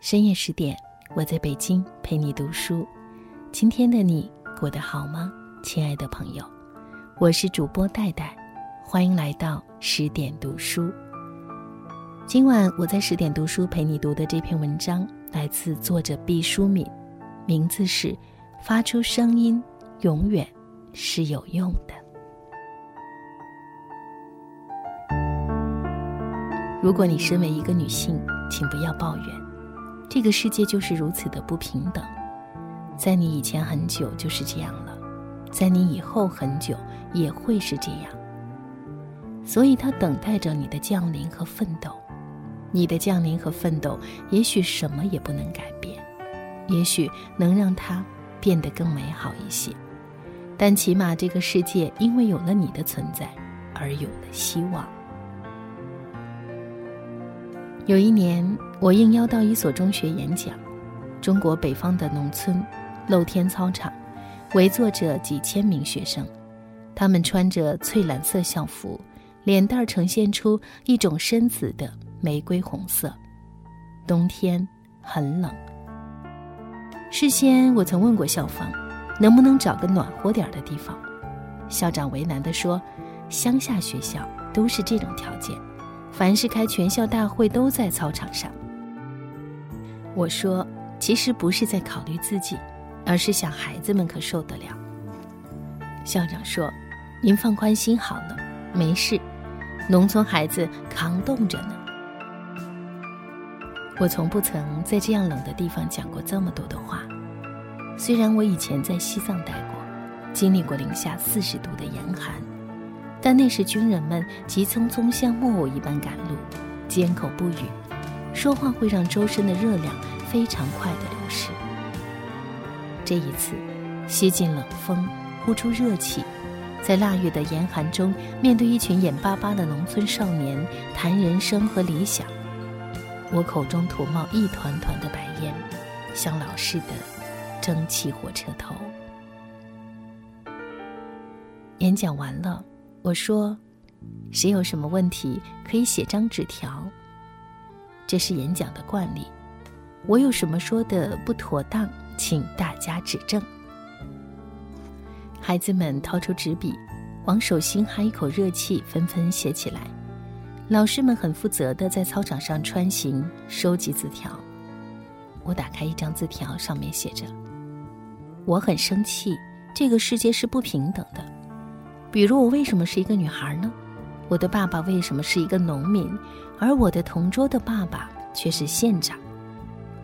深夜十点，我在北京陪你读书。今天的你过得好吗，亲爱的朋友？我是主播戴戴，欢迎来到十点读书。今晚我在十点读书陪你读的这篇文章来自作者毕淑敏，名字是《发出声音永远是有用的》。如果你身为一个女性，请不要抱怨。这个世界就是如此的不平等，在你以前很久就是这样了，在你以后很久也会是这样。所以，他等待着你的降临和奋斗。你的降临和奋斗，也许什么也不能改变，也许能让它变得更美好一些，但起码这个世界因为有了你的存在而有了希望。有一年，我应邀到一所中学演讲。中国北方的农村，露天操场，围坐着几千名学生，他们穿着翠蓝色校服，脸蛋儿呈现出一种深紫的玫瑰红色。冬天很冷。事先我曾问过校方，能不能找个暖和点的地方。校长为难地说：“乡下学校都是这种条件。”凡是开全校大会都在操场上。我说，其实不是在考虑自己，而是想孩子们可受得了。校长说：“您放宽心好了，没事，农村孩子扛冻着呢。”我从不曾在这样冷的地方讲过这么多的话。虽然我以前在西藏待过，经历过零下四十度的严寒。但那时军人们急匆匆像木偶一般赶路，缄口不语，说话会让周身的热量非常快的流失。这一次，吸进冷风，呼出热气，在腊月的严寒中，面对一群眼巴巴的农村少年谈人生和理想，我口中吐冒一团团的白烟，像老式的蒸汽火车头。演讲完了。我说：“谁有什么问题可以写张纸条。这是演讲的惯例。我有什么说的不妥当，请大家指正。”孩子们掏出纸笔，往手心哈一口热气，纷纷写起来。老师们很负责的在操场上穿行，收集字条。我打开一张字条，上面写着：“我很生气，这个世界是不平等的。”比如我为什么是一个女孩呢？我的爸爸为什么是一个农民，而我的同桌的爸爸却是县长？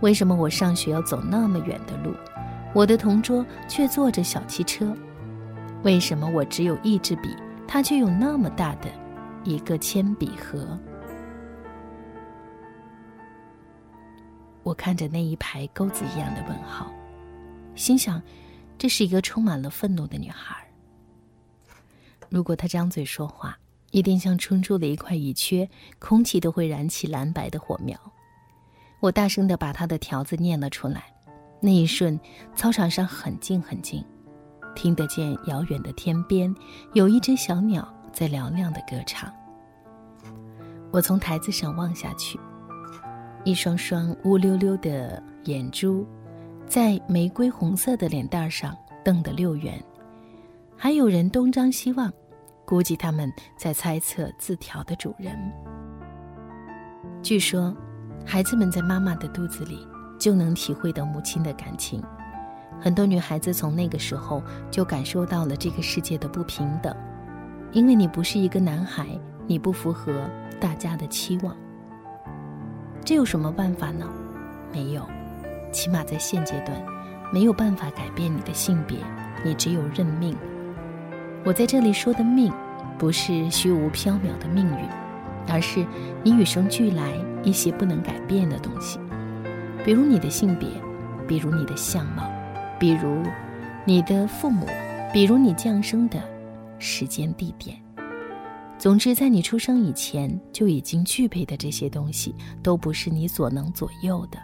为什么我上学要走那么远的路，我的同桌却坐着小汽车？为什么我只有一支笔，他却有那么大的一个铅笔盒？我看着那一排钩子一样的问号，心想，这是一个充满了愤怒的女孩。如果他张嘴说话，一定像冲出了一块乙炔，空气都会燃起蓝白的火苗。我大声地把他的条子念了出来，那一瞬，操场上很静很静，听得见遥远的天边有一只小鸟在嘹亮的歌唱。我从台子上望下去，一双双乌溜溜的眼珠，在玫瑰红色的脸蛋上瞪得溜圆。还有人东张西望，估计他们在猜测字条的主人。据说，孩子们在妈妈的肚子里就能体会到母亲的感情。很多女孩子从那个时候就感受到了这个世界的不平等，因为你不是一个男孩，你不符合大家的期望。这有什么办法呢？没有，起码在现阶段，没有办法改变你的性别，你只有认命。我在这里说的命，不是虚无缥缈的命运，而是你与生俱来一些不能改变的东西，比如你的性别，比如你的相貌，比如你的父母，比如你降生的时间地点。总之，在你出生以前就已经具备的这些东西，都不是你所能左右的，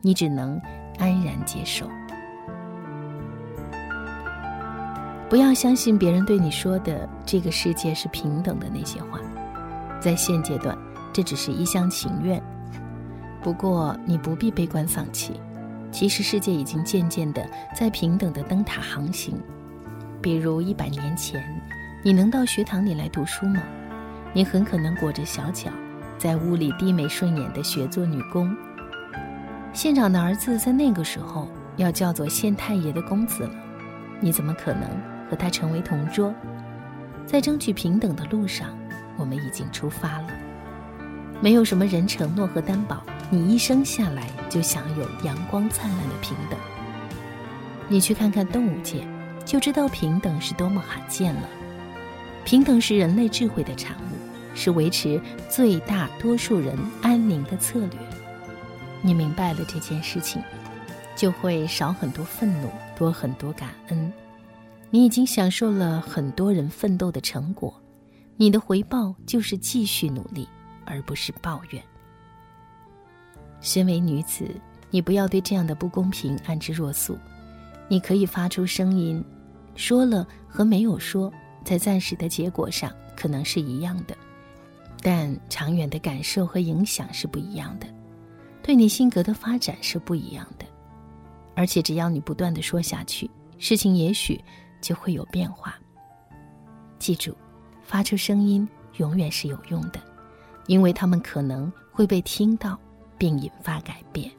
你只能安然接受。不要相信别人对你说的“这个世界是平等的”那些话，在现阶段，这只是一厢情愿。不过你不必悲观丧气，其实世界已经渐渐的在平等的灯塔航行。比如一百年前，你能到学堂里来读书吗？你很可能裹着小脚，在屋里低眉顺眼的学做女工。县长的儿子在那个时候要叫做县太爷的公子了，你怎么可能和他成为同桌？在争取平等的路上，我们已经出发了。没有什么人承诺和担保，你一生下来就享有阳光灿烂的平等。你去看看动物界，就知道平等是多么罕见了。平等是人类智慧的产物，是维持最大多数人安宁的策略。你明白了这件事情，就会少很多愤怒，多很多感恩。你已经享受了很多人奋斗的成果，你的回报就是继续努力，而不是抱怨。身为女子，你不要对这样的不公平安之若素。你可以发出声音，说了和没有说，在暂时的结果上可能是一样的，但长远的感受和影响是不一样的，对你性格的发展是不一样的。而且只要你不断的说下去，事情也许。就会有变化。记住，发出声音永远是有用的，因为他们可能会被听到，并引发改变。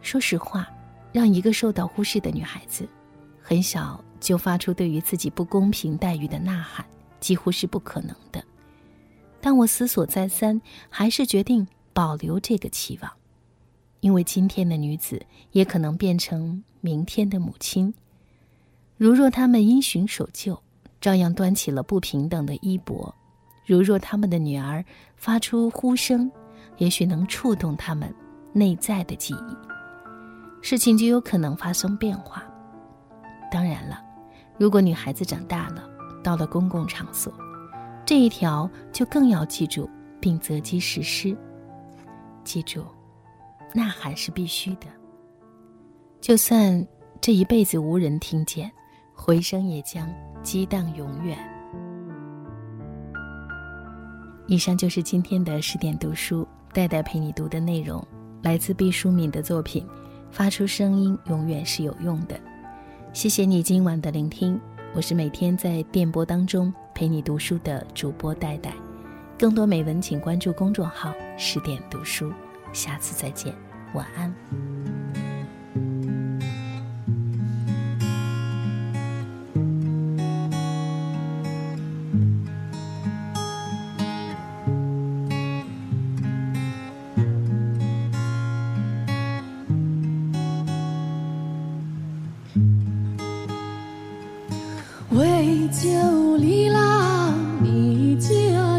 说实话，让一个受到忽视的女孩子，很小就发出对于自己不公平待遇的呐喊，几乎是不可能的。但我思索再三，还是决定保留这个期望。因为今天的女子也可能变成明天的母亲。如若她们因循守旧，照样端起了不平等的衣钵；如若他们的女儿发出呼声，也许能触动他们内在的记忆，事情就有可能发生变化。当然了，如果女孩子长大了，到了公共场所，这一条就更要记住并择机实施。记住。呐喊是必须的，就算这一辈子无人听见，回声也将激荡永远。以上就是今天的十点读书，代代陪你读的内容，来自毕淑敏的作品。发出声音永远是有用的，谢谢你今晚的聆听。我是每天在电波当中陪你读书的主播戴戴，更多美文请关注公众号十点读书。下次再见。晚安。九里浪你家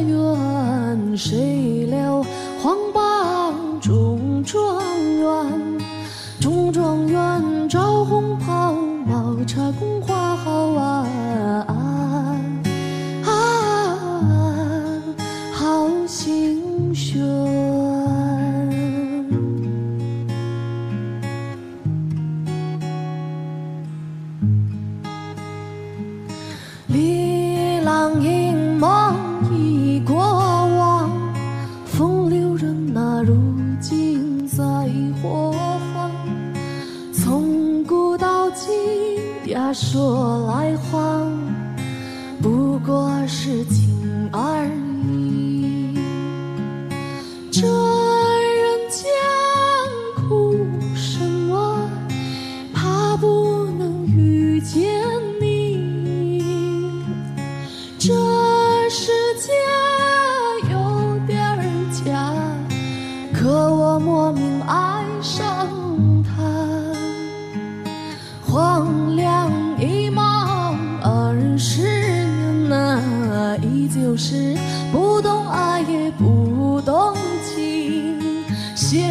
园谁火方，从古到今呀说来话，不过是情而已。这人间苦什么？怕不能遇见你。这世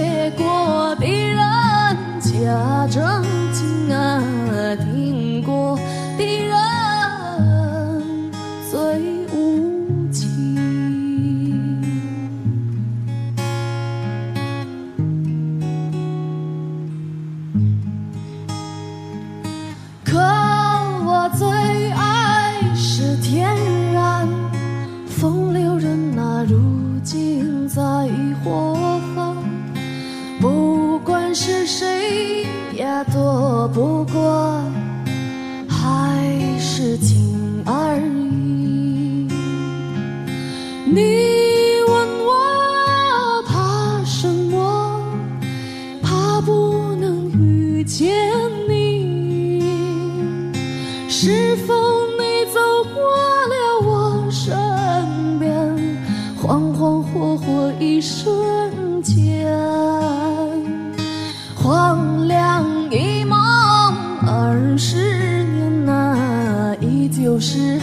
爱过的人假正经啊，听过的人最瞬间，黄粱一梦，二十年呐、啊，依旧是。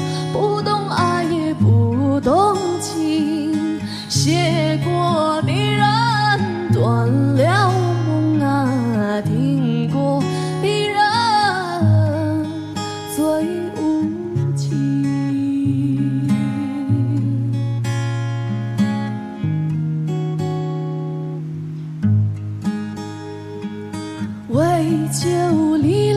醉酒里。